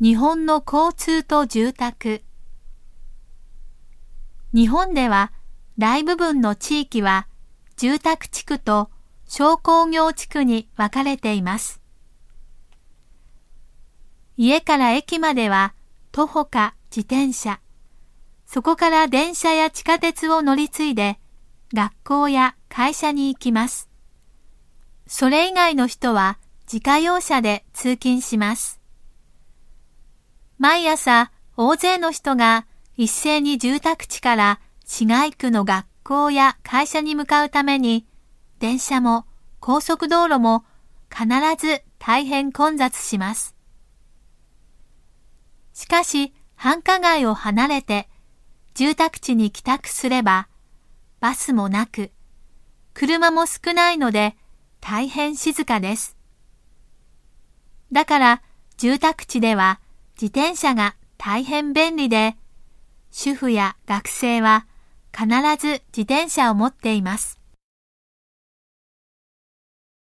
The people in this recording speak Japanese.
日本の交通と住宅日本では大部分の地域は住宅地区と商工業地区に分かれています。家から駅までは徒歩か自転車、そこから電車や地下鉄を乗り継いで学校や会社に行きます。それ以外の人は自家用車で通勤します。毎朝大勢の人が一斉に住宅地から市街区の学校や会社に向かうために、電車も高速道路も必ず大変混雑します。しかし、繁華街を離れて住宅地に帰宅すれば、バスもなく、車も少ないので大変静かです。だから住宅地では自転車が大変便利で、主婦や学生は必ず自転車を持っています。